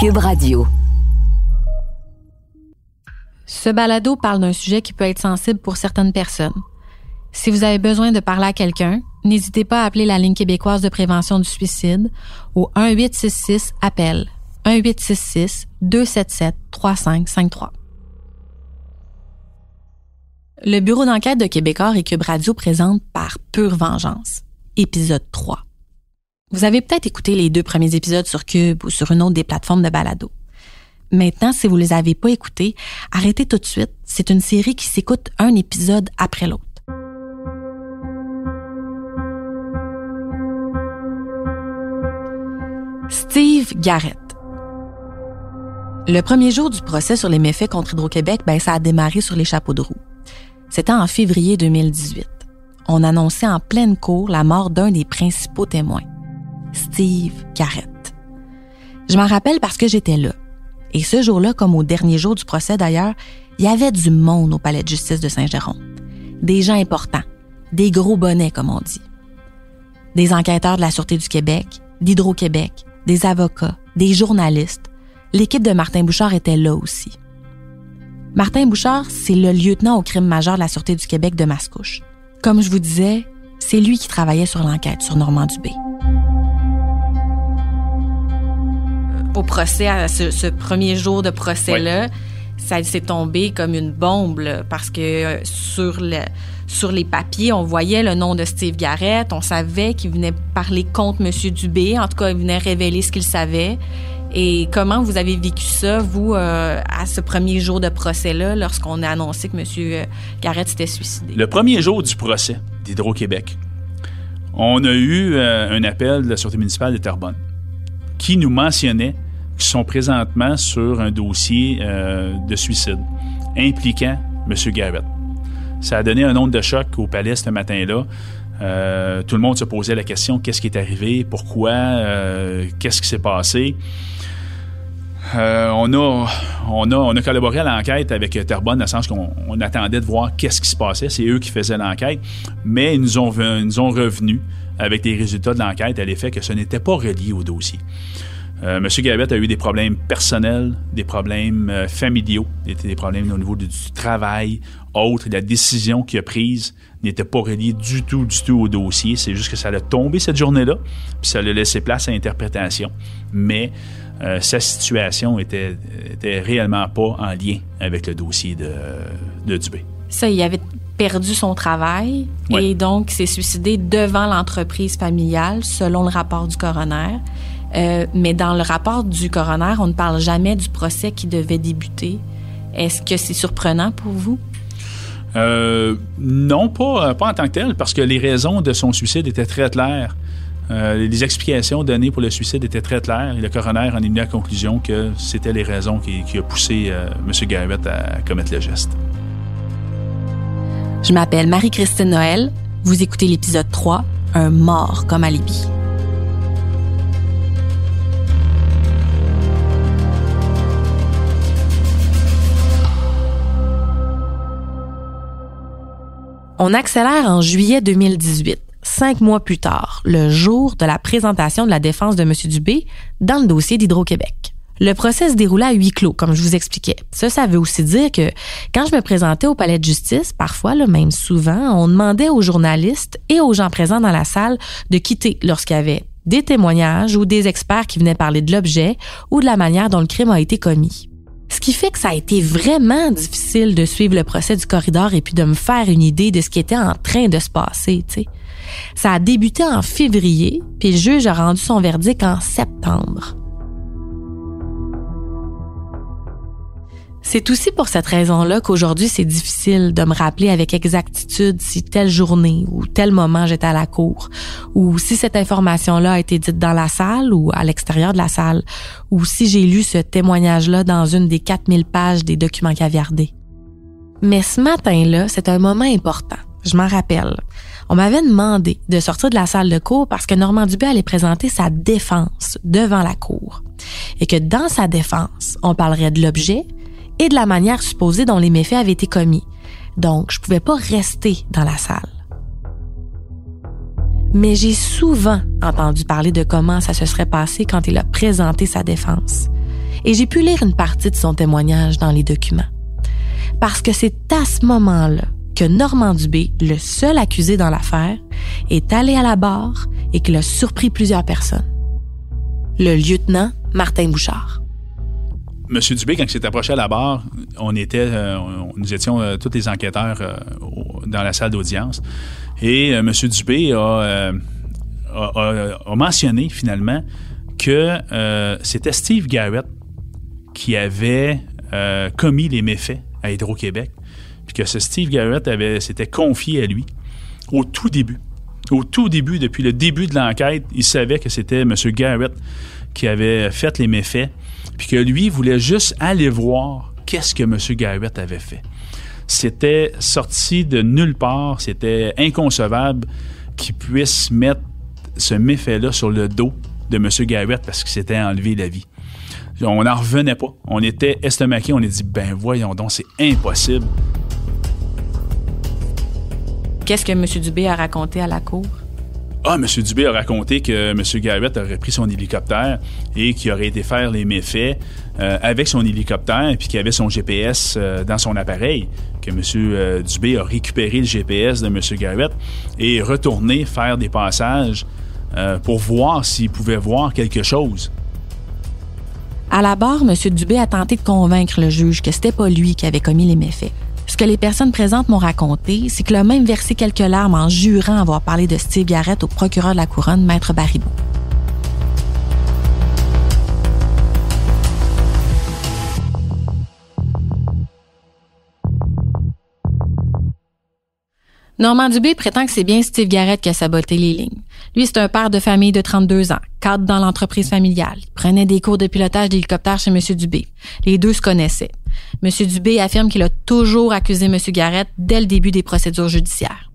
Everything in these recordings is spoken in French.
Cube Radio. Ce balado parle d'un sujet qui peut être sensible pour certaines personnes. Si vous avez besoin de parler à quelqu'un, n'hésitez pas à appeler la ligne québécoise de prévention du suicide au 1866 appel 1866 277 3553. Le bureau d'enquête de Québécois et Cube Radio présente par pure vengeance, épisode 3. Vous avez peut-être écouté les deux premiers épisodes sur Cube ou sur une autre des plateformes de balado. Maintenant, si vous les avez pas écoutés, arrêtez tout de suite. C'est une série qui s'écoute un épisode après l'autre. Steve Garrett. Le premier jour du procès sur les méfaits contre Hydro-Québec, ben, ça a démarré sur les chapeaux de roue. C'était en février 2018. On annonçait en pleine cour la mort d'un des principaux témoins, Steve Garrett. Je m'en rappelle parce que j'étais là. Et ce jour-là, comme au dernier jour du procès d'ailleurs, il y avait du monde au palais de justice de Saint-Jérôme. Des gens importants, des gros bonnets comme on dit. Des enquêteurs de la Sûreté du Québec, d'Hydro-Québec, des avocats, des journalistes. L'équipe de Martin Bouchard était là aussi. Martin Bouchard, c'est le lieutenant au crime majeur de la Sûreté du Québec de Mascouche. Comme je vous disais, c'est lui qui travaillait sur l'enquête sur Normand Dubé. Au procès, à ce, premier jour de procès-là, ça s'est tombé comme une bombe parce que euh, sur, le, sur les papiers, on voyait le nom de Steve Garrett, on savait qu'il venait parler contre M. Dubé, en tout cas, il venait révéler ce qu'il savait. Et comment vous avez vécu ça, vous, euh, à ce premier jour de procès-là, lorsqu'on a annoncé que M. Euh, Garrett s'était suicidé? Le premier jour du procès d'Hydro-Québec, on a eu un appel de la Sûreté municipale de Terrebonne qui nous mentionnait qu'ils sont présentement sur un dossier euh, de suicide impliquant M. Garrett. Ça a donné un nombre de choc au palais ce matin-là. Euh, tout le monde se posait la question qu'est-ce qui est arrivé, pourquoi, euh, qu'est-ce qui s'est passé? on, a, on, a, on a collaboré à l'enquête avec Terrebonne, dans le sens qu'on attendait de voir qu'est-ce qui se passait. C'est eux qui faisaient l'enquête, mais ils nous ont, ils nous ont revenus avec les résultats de l'enquête à l'effet que ce n'était pas relié au dossier. Euh, Monsieur Gavette a eu des problèmes personnels, des problèmes euh, familiaux, des, problèmes au niveau du, travail, autres. La décision qu'il a prise n'était pas reliée du tout, du tout au dossier. C'est juste que ça a tombé cette journée-là, puis ça a laissé place à l'interprétation. Mais euh, sa situation était, réellement pas en lien avec le dossier de, de Dubé. Ça, il avait perdu son travail et donc s'est suicidé devant l'entreprise familiale, selon le rapport du coroner. Euh, mais dans le rapport du coroner, on ne parle jamais du procès qui devait débuter. Est-ce que c'est surprenant pour vous? Euh, non, pas, pas en tant que tel, parce que les raisons de son suicide étaient très claires. Euh, les explications données pour le suicide étaient très claires et le coroner en est venu à la conclusion que c'était les raisons qui, qui a poussé M. Garrett à commettre le geste. Je m'appelle Marie-Christine Noël. Vous écoutez l'épisode 3, Un mort comme alibi. On accélère en juillet 2018, cinq mois plus tard, le jour de la présentation de la défense de M. Dubé dans le dossier d'Hydro-Québec. Le procès se déroulait à huis clos, comme je vous expliquais. Ça, ça veut aussi dire que quand je me présentais au palais de justice, parfois, là, même souvent, on demandait aux journalistes et aux gens présents dans la salle de quitter lorsqu'il y avait des témoignages ou des experts qui venaient parler de l'objet ou de la manière dont le crime a été commis. Ce qui fait que ça a été vraiment difficile de suivre le procès du corridor et puis de me faire une idée de ce qui était en train de se passer. Ça a débuté en février, puis le juge a rendu son verdict en septembre. C'est aussi pour cette raison-là qu'aujourd'hui, c'est difficile de me rappeler avec exactitude si telle journée ou tel moment j'étais à la cour, ou si cette information-là a été dite dans la salle ou à l'extérieur de la salle, ou si j'ai lu ce témoignage-là dans une des 4000 pages des documents caviardés. Mais ce matin-là, c'est un moment important. Je m'en rappelle. On m'avait demandé de sortir de la salle de cour parce que Normand Dubé allait présenter sa défense devant la cour. Et que dans sa défense, on parlerait de l'objet, et de la manière supposée dont les méfaits avaient été commis. Donc, je pouvais pas rester dans la salle. Mais j'ai souvent entendu parler de comment ça se serait passé quand il a présenté sa défense. et j'ai pu lire une partie de son témoignage dans les documents. Parce que c'est à ce moment-là que Normand Dubé, le seul accusé dans l'affaire, est allé à la barre et qu'il a surpris plusieurs personnes. Le lieutenant Martin Bouchard. Monsieur Dubé, quand il s'est approché à la barre, on était, euh, nous étions euh, tous les enquêteurs euh, dans la salle d'audience. Et Monsieur Dubé a, a, mentionné finalement que c'était Steve Garrett qui avait commis les méfaits à Hydro-Québec, puis que ce Steve Garrett avait, s'était confié à lui au tout début. Au tout début, depuis le début de l'enquête, il savait que c'était M. Garrett qui avait fait les méfaits puis que lui voulait juste aller voir qu'est-ce que M. Garrett avait fait. C'était sorti de nulle part, c'était inconcevable qu'il puisse mettre ce méfait-là sur le dos de M. Garrett parce qu'il s'était enlevé la vie. On n'en revenait pas. On était estomaqués, on a dit, ben voyons donc, c'est impossible. Qu'est-ce que M. Dubé a raconté à la cour? Ah, M. Dubé a raconté que M. Garrett aurait pris son hélicoptère et qu'il aurait été faire les méfaits euh, avec son hélicoptère puis qu'il avait son GPS euh, dans son appareil. Que M. Euh, Dubé a récupéré le GPS de M. Garrett et retourné faire des passages pour voir s'il pouvait voir quelque chose. À la barre, M. Dubé a tenté de convaincre le juge que c'était pas lui qui avait commis les méfaits. Ce que les personnes présentes m'ont raconté, c'est que a même versé quelques larmes en jurant avoir parlé de Steve Garrett au procureur de la couronne, Maître Baribou. Normand Dubé prétend que c'est bien Steve Garrett qui a saboté les lignes. Lui, c'est un père de famille de 32 ans, cadre dans l'entreprise familiale. Il prenait des cours de pilotage d'hélicoptère chez M. Dubé. Les deux se connaissaient. M. Dubé affirme qu'il a toujours accusé M. Garrett dès le début des procédures judiciaires.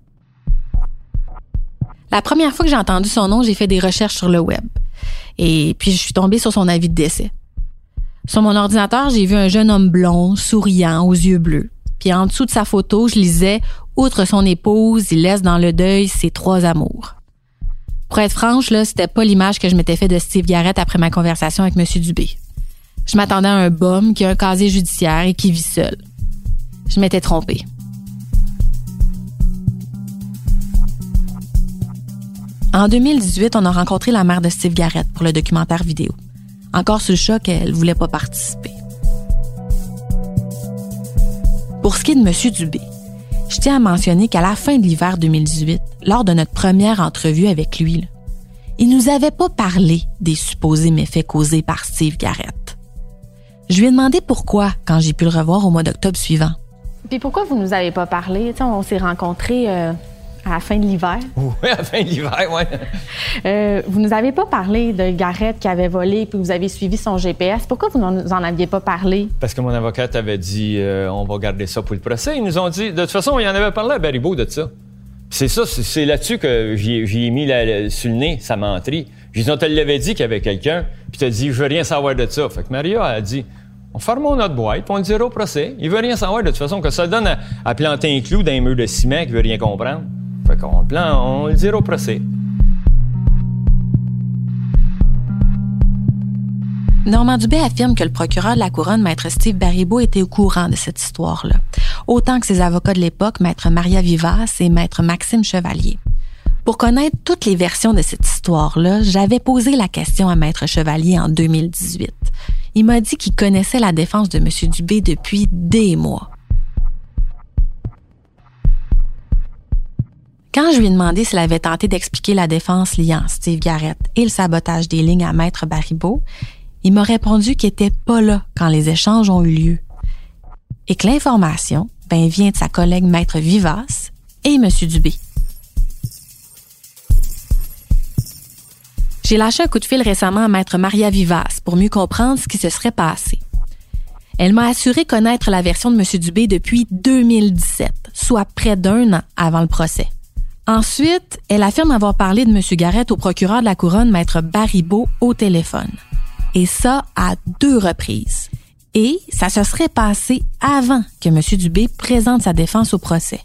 La première fois que j'ai entendu son nom, j'ai fait des recherches sur le web. Et puis, je suis tombée sur son avis de décès. Sur mon ordinateur, j'ai vu un jeune homme blond, souriant, aux yeux bleus. Puis en dessous de sa photo, je lisais Outre son épouse, il laisse dans le deuil ses trois amours. Pour être franche, là, c'était pas l'image que je m'étais fait de Steve Garrett après ma conversation avec M. Dubé. Je m'attendais à un bum qui a un casier judiciaire et qui vit seul. Je m'étais trompée. En 2018, on a rencontré la mère de Steve Garrett pour le documentaire vidéo. Encore sous le choc, elle voulait pas participer. Pour ce qui est de M. Dubé, je tiens à mentionner qu'à la fin de l'hiver 2018, lors de notre première entrevue avec lui, il nous avait pas parlé des supposés méfaits causés par Steve Garrett. Je lui ai demandé pourquoi quand j'ai pu le revoir au mois d'octobre suivant. Puis pourquoi vous nous avez pas parlé? on s'est rencontrés euh, à la fin de l'hiver. Oui, à la fin de l'hiver, oui. Euh, vous nous avez pas parlé de Garrett qui avait volé puis vous avez suivi son GPS. Pourquoi vous nous en aviez pas parlé? Parce que mon avocate avait dit euh, on va garder ça pour le procès. Ils nous ont dit, de toute façon, il en avait parlé à Baribeau de ça. C'est ça, c'est là-dessus que j'ai mis la, sur le nez sa menterie. J'ai dit, on te l'avait dit qu'il y avait quelqu'un, puis tu as dit, je veux rien savoir de ça. Fait que Maria a dit, on ferme notre boîte, on le dira au procès. Il veut rien savoir de toute façon, que ça donne à, planter un clou dans un mur de ciment qui veut rien comprendre. Fait qu'on le plan, on le dira au procès. Normand Dubé affirme que le procureur de la Couronne, Maître Steve Baribeau, était au courant de cette histoire-là, autant que ses avocats de l'époque, Maître Maria Vivas et Maître Maxime Chevalier. Pour connaître toutes les versions de cette histoire-là, j'avais posé la question à Maître Chevalier en 2018. Il m'a dit qu'il connaissait la défense de M. Dubé depuis des mois. Quand je lui ai demandé s'il avait tenté d'expliquer la défense liant Steve Garrett et le sabotage des lignes à Maître Baribeau, il m'a répondu qu'il n'était pas là quand les échanges ont eu lieu et que l'information ben, vient de sa collègue Maître Vivas et M. Dubé. J'ai lâché un coup de fil récemment à Maître Maria Vivas pour mieux comprendre ce qui se serait passé. Elle m'a assuré connaître la version de M. Dubé depuis 2017, soit près d'un an avant le procès. Ensuite, elle affirme avoir parlé de M. Garrett au procureur de la couronne, Maître Baribeau, au téléphone. Et ça à deux reprises. Et ça se serait passé avant que M. Dubé présente sa défense au procès.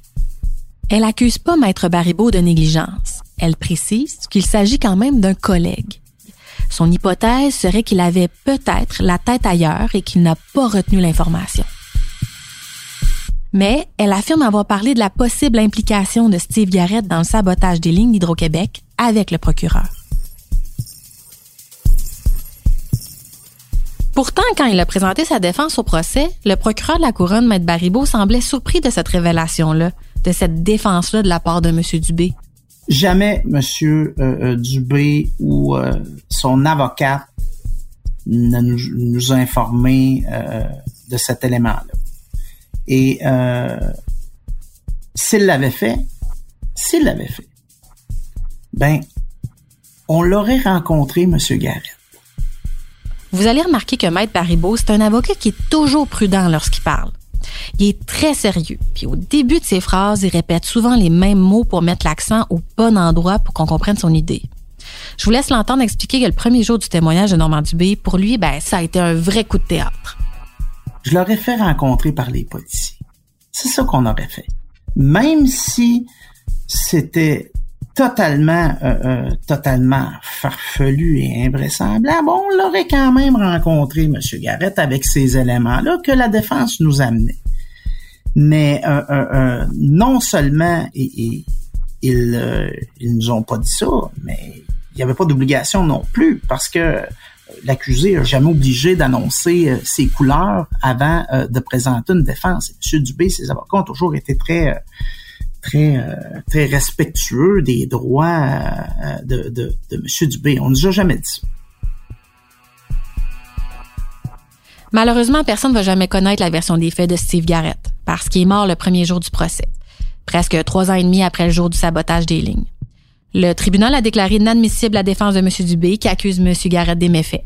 Elle accuse pas Maître Baribeau de négligence. Elle précise qu'il s'agit quand même d'un collègue. Son hypothèse serait qu'il avait peut-être la tête ailleurs et qu'il n'a pas retenu l'information. Mais elle affirme avoir parlé de la possible implication de Steve Garrett dans le sabotage des lignes d'Hydro-Québec avec le procureur. Pourtant, quand il a présenté sa défense au procès, le procureur de la couronne, Maître Baribeau, semblait surpris de cette révélation-là, de cette défense-là de la part de M. Dubé. Jamais M. Euh, Dubé ou euh, son avocat ne nous, a informé euh, de cet élément-là. Et s'il l'avait fait, s'il l'avait fait, ben, on l'aurait rencontré, M. Garrett. Vous allez remarquer que Maître Baribeau, c'est un avocat qui est toujours prudent lorsqu'il parle. Il est très sérieux, puis au début de ses phrases, il répète souvent les mêmes mots pour mettre l'accent au bon endroit pour qu'on comprenne son idée. Je vous laisse l'entendre expliquer que le premier jour du témoignage de Normand Dubé, pour lui, ben, ça a été un vrai coup de théâtre. Je l'aurais fait rencontrer par les policiers. C'est ça qu'on aurait fait. Même si c'était totalement, euh, euh, totalement farfelu et invraisemblable, on l'aurait quand même rencontré, M. Garrett, avec ces éléments-là que la défense nous amenait. Mais euh, non seulement ils, ils nous ont pas dit ça, mais il n'y avait pas d'obligation non plus, parce que l'accusé n'a jamais obligé d'annoncer ses couleurs avant de présenter une défense. M. Dubé, ses avocats ont toujours été très très, euh, très respectueux des droits euh, de, de, de M. Dubé. On ne nous a jamais dit ça. Malheureusement, personne ne va jamais connaître la version des faits de Steve Garrett, parce qu'il est mort le premier jour du procès, presque trois ans et demi après le jour du sabotage des lignes. Le tribunal a déclaré inadmissible la défense de M. Dubé qui accuse M. Garrett des méfaits.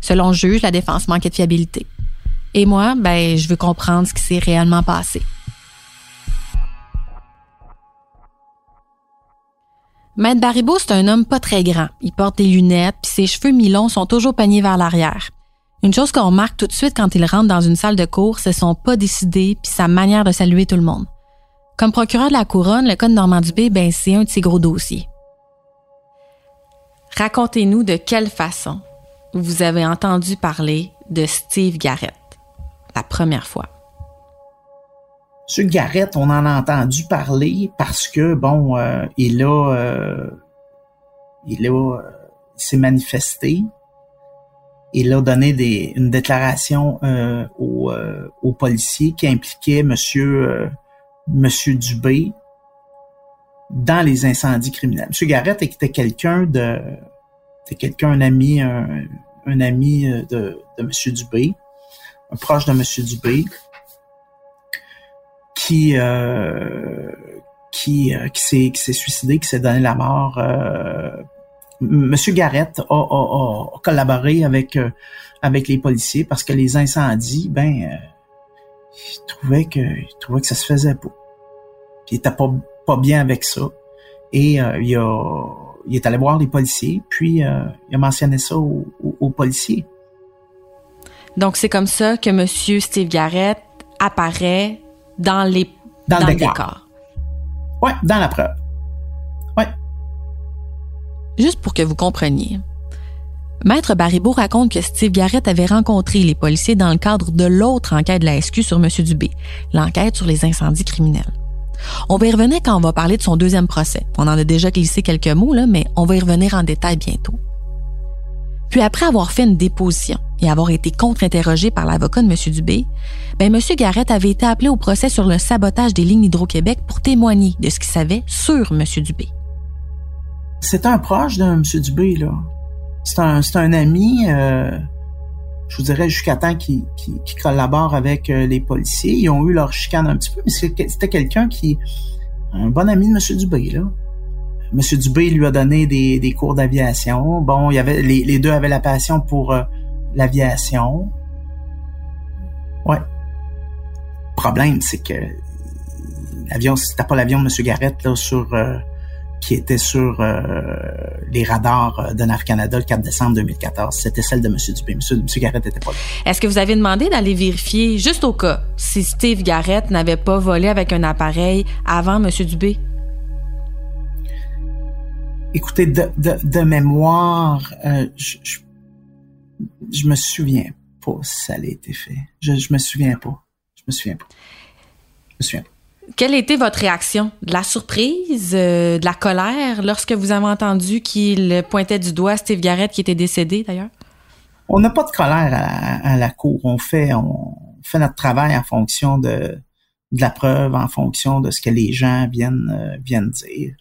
Selon le juge, la défense manquait de fiabilité. Et moi, ben, je veux comprendre ce qui s'est réellement passé. Maître Baribeau, c'est un homme pas très grand. Il porte des lunettes, puis ses cheveux mi-longs sont toujours peignés vers l'arrière. Une chose qu'on remarque tout de suite quand il rentre dans une salle de cours, c'est son pas décidé puis sa manière de saluer tout le monde. Comme procureur de la couronne, le cas de Normand Dubé, ben, c'est un de ses gros dossiers. Racontez-nous de quelle façon vous avez entendu parler de Steve Garrett la première fois. M. Garrett, on en a entendu parler parce que, bon, euh, il a, euh, il a, euh, s'est manifesté. Il a donné des, une déclaration aux, aux, policiers qui impliquait Monsieur, Monsieur Dubé dans les incendies criminels. M. Garrett était quelqu'un de, était quelqu'un, un ami, un, un ami de, de M. Dubé, un proche de M. Dubé qui euh, qui euh, qui s'est suicidé, qui s'est donné la mort. Monsieur Garrett a, a, a, collaboré avec euh, avec les policiers parce que les incendies, ben, euh, il trouvait que il trouvait que ça se faisait pas. Puis il était pas pas bien avec ça. Et euh, il a il est allé voir les policiers, puis il a mentionné ça aux, aux policiers. Donc c'est comme ça que Monsieur Steve Garrett apparaît dans les dans, le, décor. Ouais, dans la preuve. Juste pour que vous compreniez. Maître Baribeau raconte que Steve Garrett avait rencontré les policiers dans le cadre de l'autre enquête de la SQ sur M. Dubé, l'enquête sur les incendies criminels. On va y revenir quand on va parler de son deuxième procès. On en a déjà glissé quelques mots, là, mais on va y revenir en détail bientôt. Puis après avoir fait une déposition et avoir été contre-interrogé par l'avocat de M. Dubé, ben M. Garrett avait été appelé au procès sur le sabotage des lignes Hydro-Québec pour témoigner de ce qu'il savait sur M. Dubé. C'est un proche de M. Dubé, là. C'est un, ami, euh, je vous dirais, jusqu'à temps qu'il collabore avec euh, les policiers. Ils ont eu leur chicane un petit peu, mais c'était quelqu'un qui... Un bon ami de M. Dubé, là. Monsieur Dubé lui a donné des, cours d'aviation. Bon, il y avait les, deux avaient la passion pour euh, l'aviation. Ouais. Problème, c'est que l'avion, c'était pas l'avion de Monsieur Garrett là sur qui était sur euh, les radars de NAV Canada le 4 décembre 2014. C'était celle de Monsieur Dubé. Monsieur, Monsieur Garrett était pas là. Est-ce que vous avez demandé d'aller vérifier, juste au cas, si Steve Garrett n'avait pas volé avec un appareil avant Monsieur Dubé? écoutez, de, de, de mémoire, euh, je, je, je me souviens pas si ça a été fait. Je, je me souviens pas. Je me souviens pas. Je me souviens pas. Quelle était votre réaction? De la surprise, euh, de la colère lorsque vous avez entendu qu'il pointait du doigt Steve Garrett qui était décédé d'ailleurs? On n'a pas de colère à, la cour. On fait, notre travail en fonction de, de la preuve, en fonction de ce que les gens viennent, euh, viennent dire.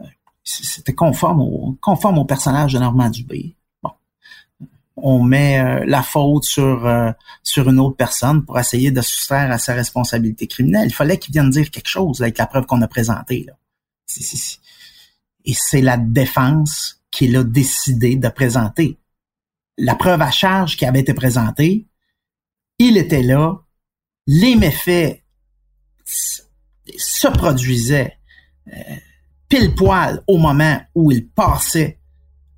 Euh, C'était conforme au, conforme au personnage de Normand Dubé. On met euh, la faute sur, euh, sur une autre personne pour essayer de soustraire à sa responsabilité criminelle. Il fallait qu'il vienne dire quelque chose avec la preuve qu'on a présentée. Et c'est la défense qu'il a décidé de présenter. La preuve à charge qui avait été présentée, il était là, les méfaits se produisaient euh, pile poil au moment où il passait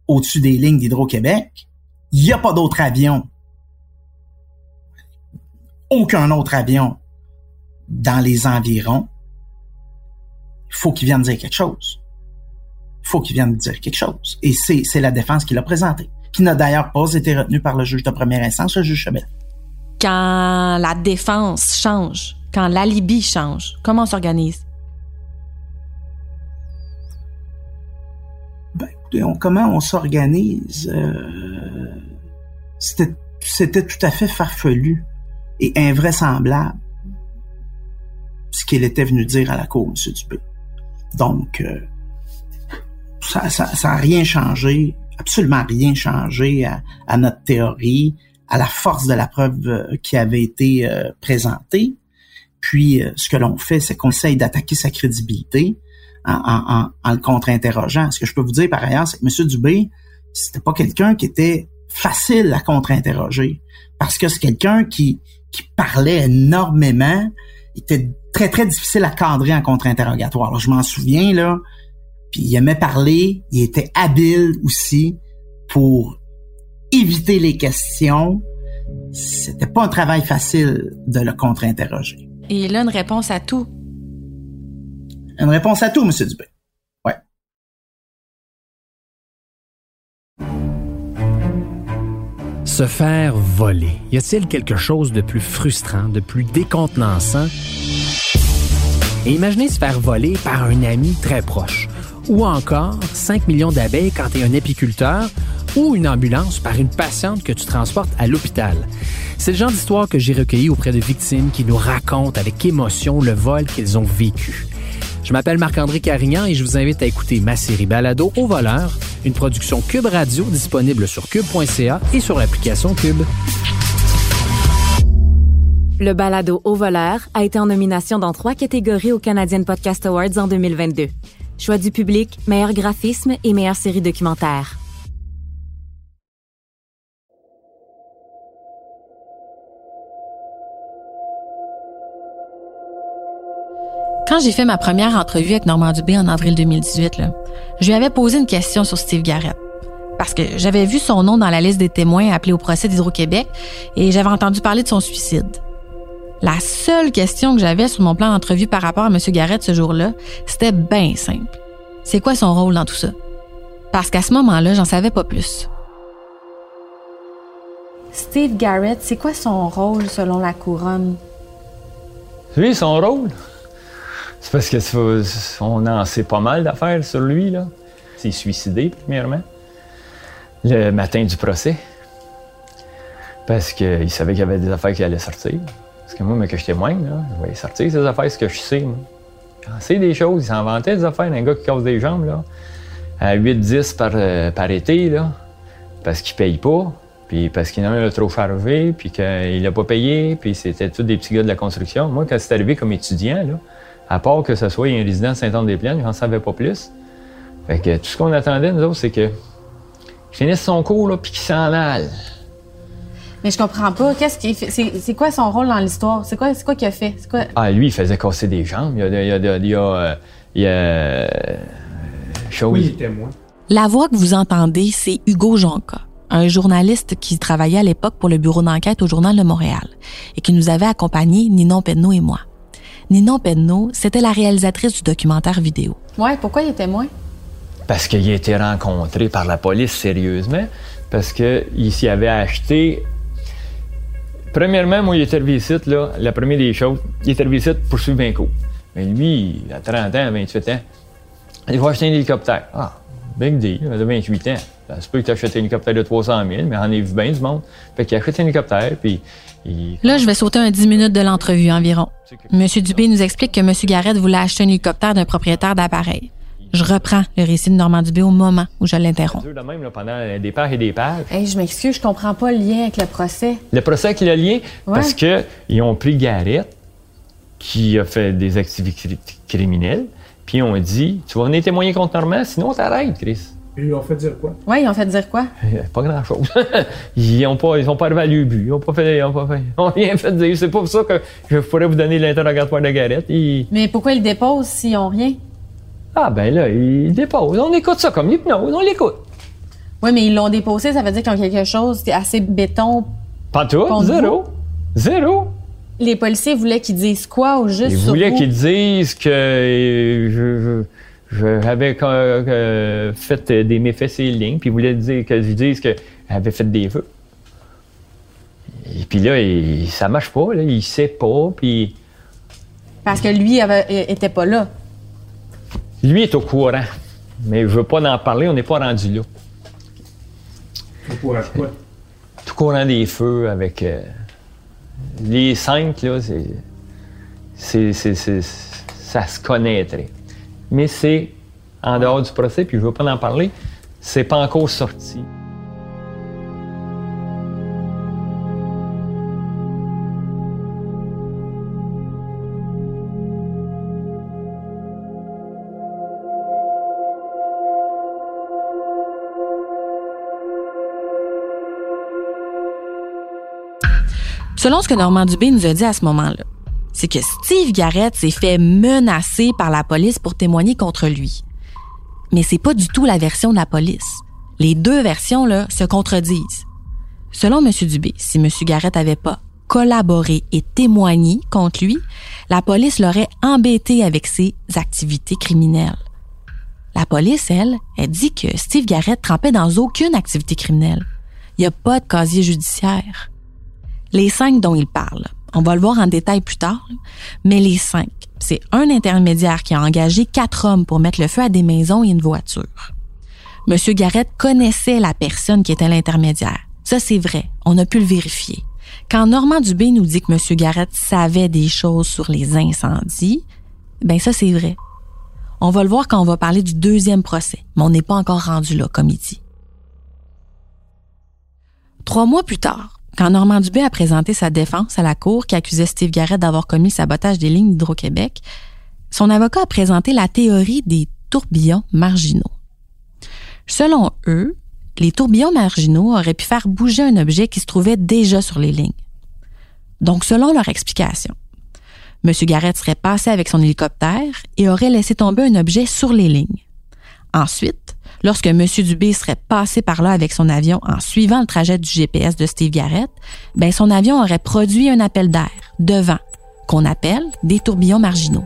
au-dessus des lignes d'Hydro-Québec. Il n'y a pas d'autre avion. Aucun autre avion dans les environs. Il faut qu'il vienne dire quelque chose. Il faut qu'il vienne dire quelque chose. Et c'est, la défense qu'il a présentée, qui n'a d'ailleurs pas été retenue par le juge de première instance, le juge Chebet. Quand la défense change, quand l'alibi change, comment on s'organise? Comment on s'organise euh, C'était tout à fait farfelu et invraisemblable ce qu'il était venu dire à la cour, M. Dubé. Donc, euh, ça, ça, ça rien changé, absolument rien changé à, notre théorie, à la force de la preuve euh, qui avait été présentée. Puis, ce que l'on fait, c'est qu'on essaye d'attaquer sa crédibilité en, le contre-interrogeant. Ce que je peux vous dire par ailleurs, c'est que M. Dubé, c'était pas quelqu'un qui était facile à contre-interroger parce que c'est quelqu'un qui, parlait énormément, il était très, très difficile à cadrer en contre-interrogatoire. Je m'en souviens, là, puis il aimait parler, il était habile aussi pour éviter les questions. C'était pas un travail facile de le contre-interroger. Et là, une réponse à tout. Une réponse à tout, M. Dubé. Ouais. Se faire voler. Y a-t-il quelque chose de plus frustrant, de plus décontenançant? Imaginez se faire voler par un ami très proche. Ou encore 5 millions d'abeilles quand tu es un apiculteur ou une ambulance par une patiente que tu transportes à l'hôpital. C'est le genre d'histoire que j'ai recueilli auprès de victimes qui nous racontent avec émotion le vol qu'ils ont vécu. Je m'appelle Marc-André Carignan et je vous invite à écouter ma série Balado au voleur, une production Cube Radio disponible sur cube.ca et sur l'application Cube. Le balado Au voleur a été en nomination dans trois catégories aux Canadian Podcast Awards en 2022. Choix du public, meilleur graphisme et meilleure série documentaire. Quand j'ai fait ma première entrevue avec Normand Dubé en avril 2018, là, je lui avais posé une question sur Steve Garrett. Parce que j'avais vu son nom dans la liste des témoins appelés au procès d'Hydro-Québec et j'avais entendu parler de son suicide. La seule question que j'avais sur mon plan d'entrevue par rapport à M. Garrett ce jour-là, c'était bien simple. C'est quoi son rôle dans tout ça? Parce qu'à ce moment-là, j'en savais pas plus. Steve Garrett, c'est quoi son rôle selon la couronne? Lui, son rôle, c'est parce que on en sait pas mal d'affaires sur lui. là. S'est suicidé, premièrement, le matin du procès. Parce qu'il savait qu'il y avait des affaires qui allaient sortir. Parce que moi, mais que je témoigne, là, je voyais sortir ces affaires, ce que je sais. Moi. J'en sais des choses. Il s'inventait des affaires d'un gars qui casse des jambes, là, à 8-10 par, euh, par été, là, parce qu'il paye pas. Puis parce qu'il en a trop chargé, puis qu'il n'a pas payé, puis c'était tous des petits gars de la construction. Moi, quand c'est arrivé comme étudiant, là, à part que ce soit un résident de Saint-Anne-des-Plaines, j'en savais pas plus. Fait que tout ce qu'on attendait, nous autres, c'est que qu'il finisse son cours, là, puis qu'il s'en aille. Mais je comprends pas. Qu'est-ce qu'il fait? C'est, c'est quoi son rôle dans l'histoire? C'est quoi, c'est quoi qu'il a fait? C'est quoi? Ah, lui, il faisait casser des jambes. Il y a, il y a, il y a, il y a, euh, il y a, euh, témoin. La voix que vous entendez, c'est Hugo Jonca, un journaliste qui travaillait à l'époque pour le bureau d'enquête au Journal de Montréal et qui nous avait accompagnés, Ninon Penneau et moi. Ninon Penneau, c'était la réalisatrice du documentaire vidéo. Ouais, pourquoi il est témoin? parce qu'il a été rencontré par la police sérieusement, parce qu'il s'y avait acheté. Premièrement, moi, il est arrivé ici, là, la première des choses, il arrivé ici pour suivre un coup. Mais lui, il a 30 ans, 28 ans, il va acheter un hélicoptère. Ah, big deal, il a 28 ans. Ça se peut que tu achètes un hélicoptère de 300 000, mais on est vu bien du monde. Fait qu'il achète un hélicoptère, puis il... Là, je vais sauter un 10 minutes de l'entrevue environ. Monsieur Dubé nous explique que Monsieur Garrett voulait acheter un hélicoptère d'un propriétaire d'appareil. Je reprends le récit de Normand Dubé au moment où je l'interromps. de même là, pendant des pages et des pages. Hey, je m'excuse, je comprends pas le lien avec le procès. Le procès avec le lien, parce que ils ont pris Garrett, qui a fait des activités cri- criminelles, puis ils ont dit Tu vas venir témoigner contre Normand, sinon t'arrêtes, Chris. Ils ont fait dire quoi? Oui, ils ont fait dire quoi? Euh, Pas grand-chose. ils n'ont pas, ils ont pas arrivé le but. Ils n'ont pas fait, ils ont pas fait, ils ont rien fait dire. C'est pas pour ça que je pourrais vous donner l'interrogatoire de Garrett. Ils- Mais pourquoi ils déposent s'ils ont rien? Ah, ben là, ils déposent. On écoute ça comme l'hypnose, on l'écoute. Oui, mais ils l'ont déposé, ça veut dire qu'ils ont quelque chose, assez béton. Pas tout, zéro. Zéro. Les policiers voulaient qu'ils disent quoi au juste Ils voulaient qu'ils disent que euh, je, je- j'avais euh, euh, fait des méfaits sur les lignes, puis ils voulaient dire que je dise que j'avais fait des feux. Et puis là, il- ça marche pas, là, il sait pas, puis Parce que lui avait, était pas là. lui est au courant. Mais je veux pas en parler, on n'est pas rendu là. Au courage quoi? Tout courant des feux avec euh, les cinq, là, c'est, c'est, c'est- c'est- ça se connaîtrait. Mais c'est en dehors du procès, puis je veux pas en parler, c'est pas encore sorti. Selon ce que Normand Dubé nous a dit à ce moment-là, c'est que Steve Garrett s'est fait menacer par la police pour témoigner contre lui. Mais c'est pas du tout la version de la police. Les deux versions là se contredisent. Selon M. Dubé, si M. Garrett avait pas collaboré et témoigné contre lui, la police l'aurait embêté avec ses activités criminelles. La police, elle, elle dit que Steve Garrett trempait dans aucune activité criminelle. Il n'y a pas de casier judiciaire. Les cinq dont il parle, on va le voir en détail plus tard, mais les cinq, c'est un intermédiaire qui a engagé quatre hommes pour mettre le feu à des maisons et une voiture. Monsieur Garrett connaissait la personne qui était l'intermédiaire. Ça, c'est vrai. On a pu le vérifier. Quand Normand Dubé nous dit que Monsieur Garrett savait des choses sur les incendies, ben ça, c'est vrai. On va le voir quand on va parler du deuxième procès, mais on n'est pas encore rendu là, comme il dit. Trois mois plus tard, quand Normand Dubé a présenté sa défense à la cour qui accusait Steve Garrett d'avoir commis sabotage des lignes d'Hydro-Québec, son avocat a présenté la théorie des tourbillons marginaux. Selon eux, les tourbillons marginaux auraient pu faire bouger un objet qui se trouvait déjà sur les lignes. Donc, selon leur explication, M. Garrett serait passé avec son hélicoptère et aurait laissé tomber un objet sur les lignes. Ensuite, lorsque M. Dubé serait passé par là avec son avion en suivant le trajet du GPS de Steve Garrett, ben son avion aurait produit un appel d'air devant, qu'on appelle des tourbillons marginaux.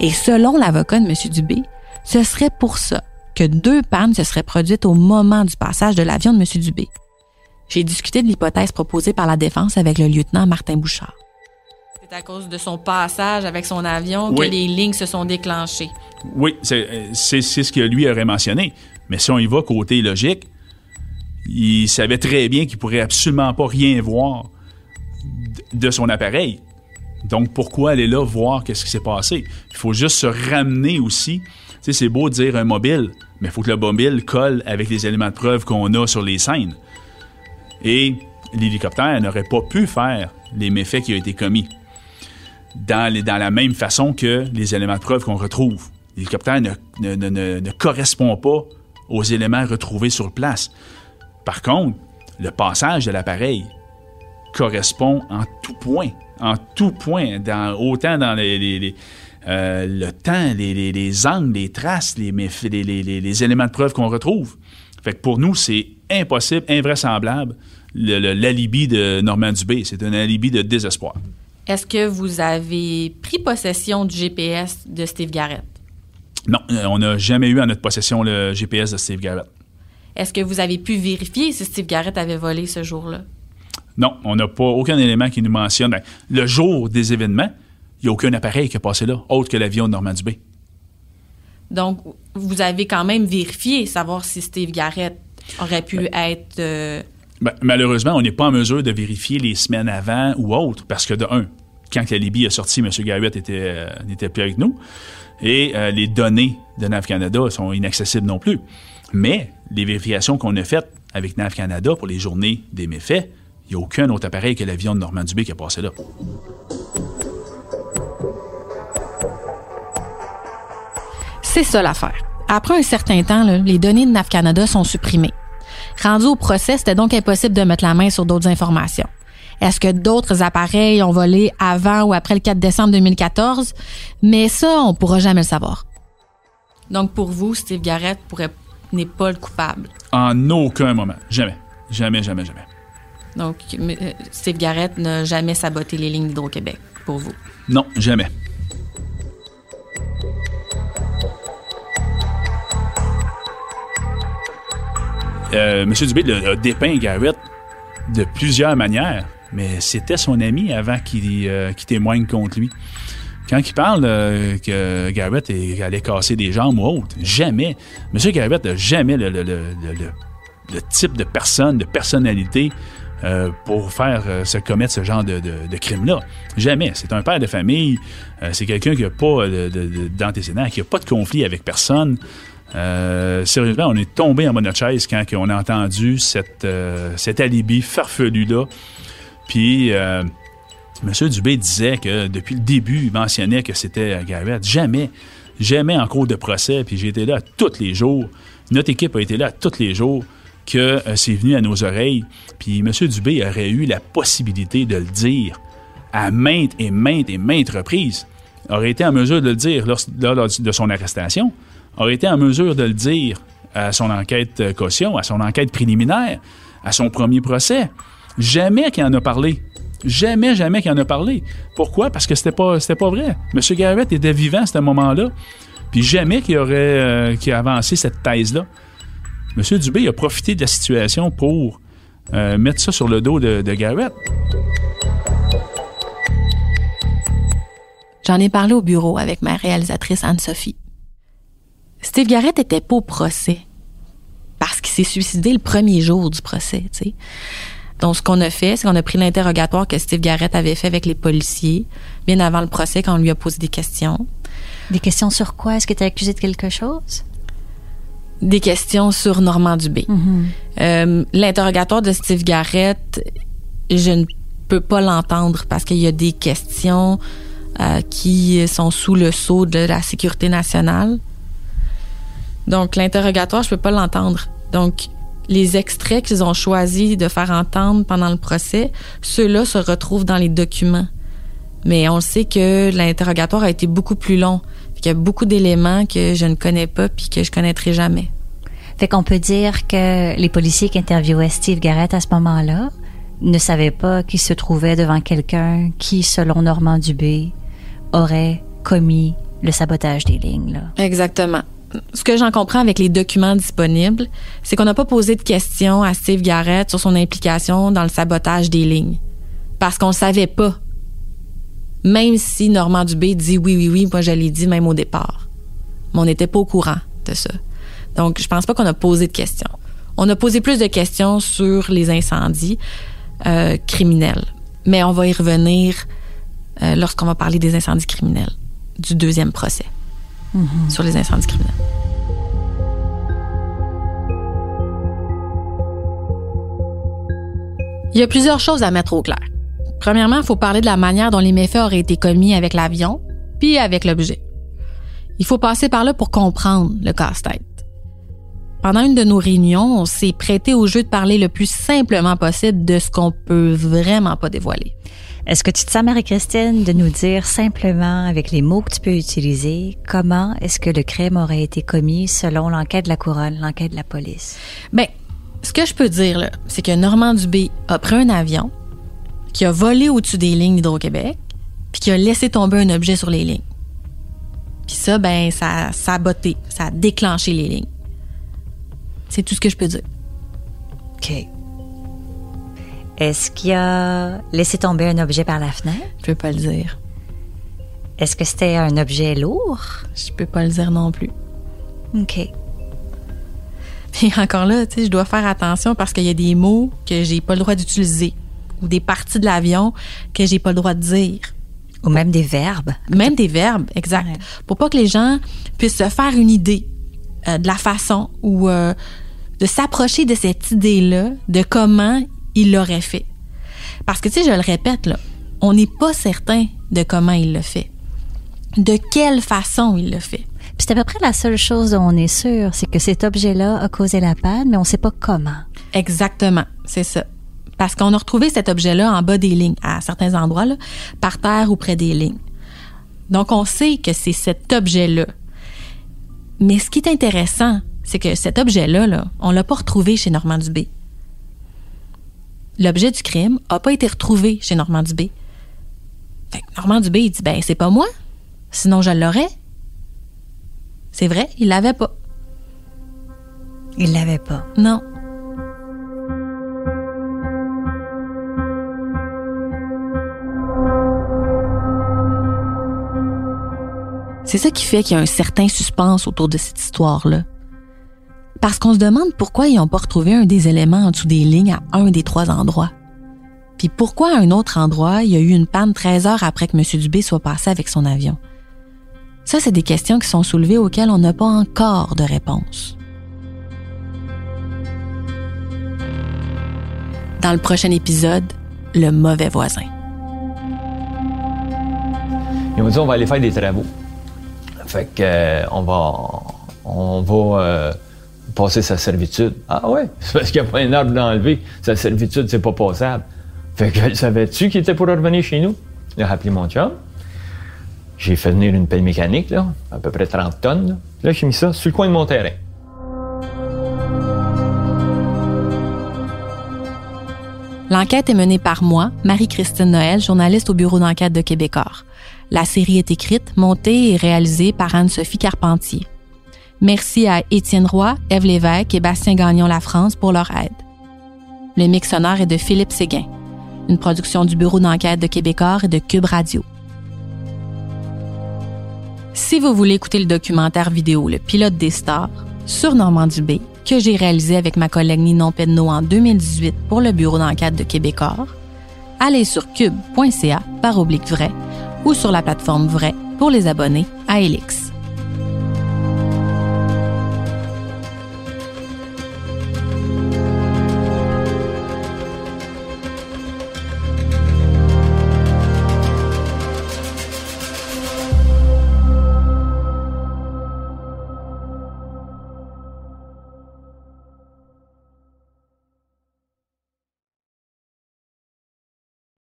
Et selon l'avocat de M. Dubé, ce serait pour ça que deux pannes se seraient produites au moment du passage de l'avion de M. Dubé. J'ai discuté de l'hypothèse proposée par la défense avec le lieutenant Martin Bouchard. C'est à cause de son passage avec son avion que les lignes se sont déclenchées. Oui, c'est euh, c'est- ce que lui aurait mentionné. Mais si on y va côté logique, il savait très bien qu'il pourrait absolument pas rien voir de son appareil. Donc, pourquoi aller là voir qu'est-ce qui s'est passé? Il faut juste se ramener aussi. Tu sais, c'est beau de dire un mobile, mais il faut que le mobile colle avec les éléments de preuve qu'on a sur les scènes. Et l'hélicoptère n'aurait pas pu faire les méfaits qui ont été commis dans, la même façon que les éléments de preuve qu'on retrouve. L'hélicoptère ne, correspond pas aux éléments retrouvés sur place. Par contre, le passage de l'appareil correspond en tout point, en tout point, autant dans euh, le temps, les, les- les angles, les traces, les, les- éléments de preuve qu'on retrouve. Fait que pour nous, c'est impossible, invraisemblable, le- le- l'alibi de Normand Dubé. C'est un alibi de désespoir. Est-ce que vous avez pris possession du GPS de Steve Garrett? Non, euh, on n'a jamais eu en notre possession le GPS de Steve Garrett. Est-ce que vous avez pu vérifier si Steve Garrett avait volé ce jour-là? Non, on n'a pas aucun élément qui nous mentionne. Ben, le jour des événements, il n'y a aucun appareil qui est passé là, autre que l'avion de Normandie Bay. Donc, vous avez quand même vérifié savoir si Steve Garrett aurait pu être. euh, Malheureusement, on n'est pas en mesure de vérifier les semaines avant ou autres, parce que de un, quand la Libye est sortie, M. Garrett était, euh, n'était plus avec nous, et euh, les données de NAV Canada sont inaccessibles non plus. Mais les vérifications qu'on a faites avec NAV Canada pour les journées des méfaits, il n'y a aucun autre appareil que l'avion de Normand Dubé qui a passé là. C'est ça l'affaire. Après un certain temps, les données de NAV Canada sont supprimées. Rendu au procès, c'était donc impossible de mettre la main sur d'autres informations. Est-ce que d'autres appareils ont volé avant ou après le 4 décembre 2014? Mais ça, on pourra jamais le savoir. Donc pour vous, Steve Garrett pourrait n'est pas le coupable? En aucun moment. Jamais. Jamais, jamais, jamais. Donc euh, Steve Garrett n'a jamais saboté les lignes d'Hydro-Québec pour vous? Non, jamais. Euh, Monsieur Dubé a dépeint Garrett de plusieurs manières, mais c'était son ami avant qu'il euh, témoigne contre lui. Quand il parle euh, que Garrett est- allait casser des jambes ou autre, jamais. Monsieur Garrett n'a jamais le, type de personne, de personnalité pour faire se commettre ce genre de, crime-là. Jamais. C'est un père de famille. c'est quelqu'un qui n'a pas de- de- de- d'antécédents, qui n'a pas de conflit avec personne. Euh, sérieusement, on est tombé en bas de notre chaise quand on a entendu euh, cet alibi farfelu-là. Puis, euh, M. Dubé disait que depuis le début, il mentionnait que c'était Garrett. Jamais, jamais en cours de procès. Puis j'ai été là tous les jours. Notre équipe a été là tous les jours que c'est venu à nos oreilles. Puis M. Dubé aurait eu la possibilité de le dire à maintes et maintes et maintes reprises. Aurait été en mesure de le dire lors de son arrestation. Aurait été en mesure de le dire à son enquête euh, caution, à son enquête préliminaire, à son premier procès. Jamais qu'il en a parlé. Jamais, jamais qu'il en a parlé. Pourquoi? Parce que c'était pas, pas vrai. M. Garrett était vivant à ce moment-là. Puis jamais qu'il aurait euh, avancé cette thèse-là. M. Dubé a profité de la situation pour euh, mettre ça sur le dos de, de Garrett. J'en ai parlé au bureau avec ma réalisatrice Anne-Sophie. Steve Garrett était pas au procès parce qu'il s'est suicidé le premier jour du procès, tu sais. Donc, ce qu'on a fait, c'est qu'on a pris l'interrogatoire que Steve Garrett avait fait avec les policiers bien avant le procès quand on lui a posé des questions. Des questions sur quoi? Est-ce que tu es accusé de quelque chose? Des questions sur Normand Dubé. Euh, l'interrogatoire de Steve Garrett, je ne peux pas l'entendre parce qu'il y a des questions euh, qui sont sous le sceau de la sécurité nationale. Donc, l'interrogatoire, je peux pas l'entendre. Donc, les extraits qu'ils ont choisi de faire entendre pendant le procès, ceux-là se retrouvent dans les documents. Mais on sait que l'interrogatoire a été beaucoup plus long. Il y a beaucoup d'éléments que je ne connais pas puis que je connaîtrai jamais. Fait qu'on peut dire que les policiers qui interviewaient Steve Garrett à ce moment-là ne savaient pas qu'ils se trouvaient devant quelqu'un qui, selon Normand Dubé, aurait commis le sabotage des lignes. Là. Exactement. Ce que j'en comprends avec les documents disponibles, c'est qu'on n'a pas posé de questions à Steve Garrett sur son implication dans le sabotage des lignes. Parce qu'on ne savait pas. Même si Normand Dubé dit oui, oui, oui, moi je l'ai dit même au départ. Mais on n'était pas au courant de ça. Donc, je pense pas qu'on a posé de questions. On a posé plus de questions sur les incendies euh, criminels. Mais on va y revenir euh, lorsqu'on va parler des incendies criminels du deuxième procès sur les incendies criminels. Il y a plusieurs choses à mettre au clair. Premièrement, il faut parler de la manière dont les méfaits auraient été commis avec l'avion, puis avec l'objet. Il faut passer par là pour comprendre le casse-tête. Pendant une de nos réunions, on s'est prêté au jeu de parler le plus simplement possible de ce qu'on peut vraiment pas dévoiler. Est-ce que tu te sens, Marie-Christine, de nous dire simplement, avec les mots que tu peux utiliser, comment est-ce que le crime aurait été commis selon l'enquête de la couronne, l'enquête de la police? Ben, ce que je peux dire, là, c'est que Normand Dubé a pris un avion, qui a volé au-dessus des lignes d'Hydro-Québec, puis qui a laissé tomber un objet sur les lignes. Puis ça, ben, ça, ça a botté, ça a déclenché les lignes. C'est tout ce que je peux dire. OK. Est-ce qu'il a laissé tomber un objet par la fenêtre? Je peux pas le dire. Est-ce que c'était un objet lourd? Je peux pas le dire non plus. OK. Puis encore là, tu sais, je dois faire attention parce qu'il y a des mots que j'ai pas le droit d'utiliser ou des parties de l'avion que j'ai pas le droit de dire. Ou même des verbes. Même des verbes, exact. Ouais. Pour pas que les gens puissent se faire une idée euh, de la façon ou euh, de s'approcher de cette idée-là, de comment il l'aurait fait. Parce que, tu sais, je le répète, là, on n'est pas certain de comment il l'a fait. De quelle façon il l'a fait. Puis c'est à peu près la seule chose dont on est sûr, c'est que cet objet-là a causé la panne, mais on sait pas comment. Exactement, c'est ça. Parce qu'on a retrouvé cet objet-là en bas des lignes, à certains endroits, là, par terre ou près des lignes. Donc, on sait que c'est cet objet-là. Mais ce qui est intéressant, c'est que cet objet-là, là, on l'a pas retrouvé chez Normand Dubé. L'objet du crime a pas été retrouvé chez Normand Dubé. Fait que Normand Dubé, il dit, ben, c'est pas moi. Sinon, je l'aurais. C'est vrai, il l'avait pas. Il l'avait pas. Non. C'est ça qui fait qu'il y a un certain suspense autour de cette histoire-là. Parce qu'on se demande pourquoi ils n'ont pas retrouvé un des éléments en dessous des lignes à un des trois endroits. Puis pourquoi à un autre endroit, il y a eu une panne 13 heures après que M. Dubé soit passé avec son avion? Ça, c'est des questions qui sont soulevées auxquelles on n'a pas encore de réponse. Dans le prochain épisode, le mauvais voisin. Ils m'ont dit on va aller faire des travaux. Fait que euh, on va on va euh, passer sa servitude. Ah ouais, c'est parce qu'il n'y a pas un arbre d'enlever. Sa servitude, c'est pas passable. Fait que savais-tu qu'il était pour revenir chez nous? Il a appelé mon chum. J'ai fait venir une pelle mécanique, là, à peu près 30 tonnes. Là, Là, j'ai mis ça sur le coin de mon terrain. L'enquête est menée par moi, Marie-Christine Noël, journaliste au bureau d'enquête de Québecor. La série est écrite, montée et réalisée par Anne-Sophie Carpentier. Merci à Étienne Roy, Ève Lévesque et Bastien Gagnon La France pour leur aide. Le mix sonore est de Philippe Séguin, une production du bureau d'enquête de Québecor et de Cube Radio. Si vous voulez écouter le documentaire vidéo Le pilote des stars sur Normand Dubé, que j'ai réalisé avec ma collègue Ninon Pedneau en 2018 pour le bureau d'enquête de Québecor, allez sur cube.ca par oblique vrai ou sur la plateforme vrai pour les abonnés à Elix.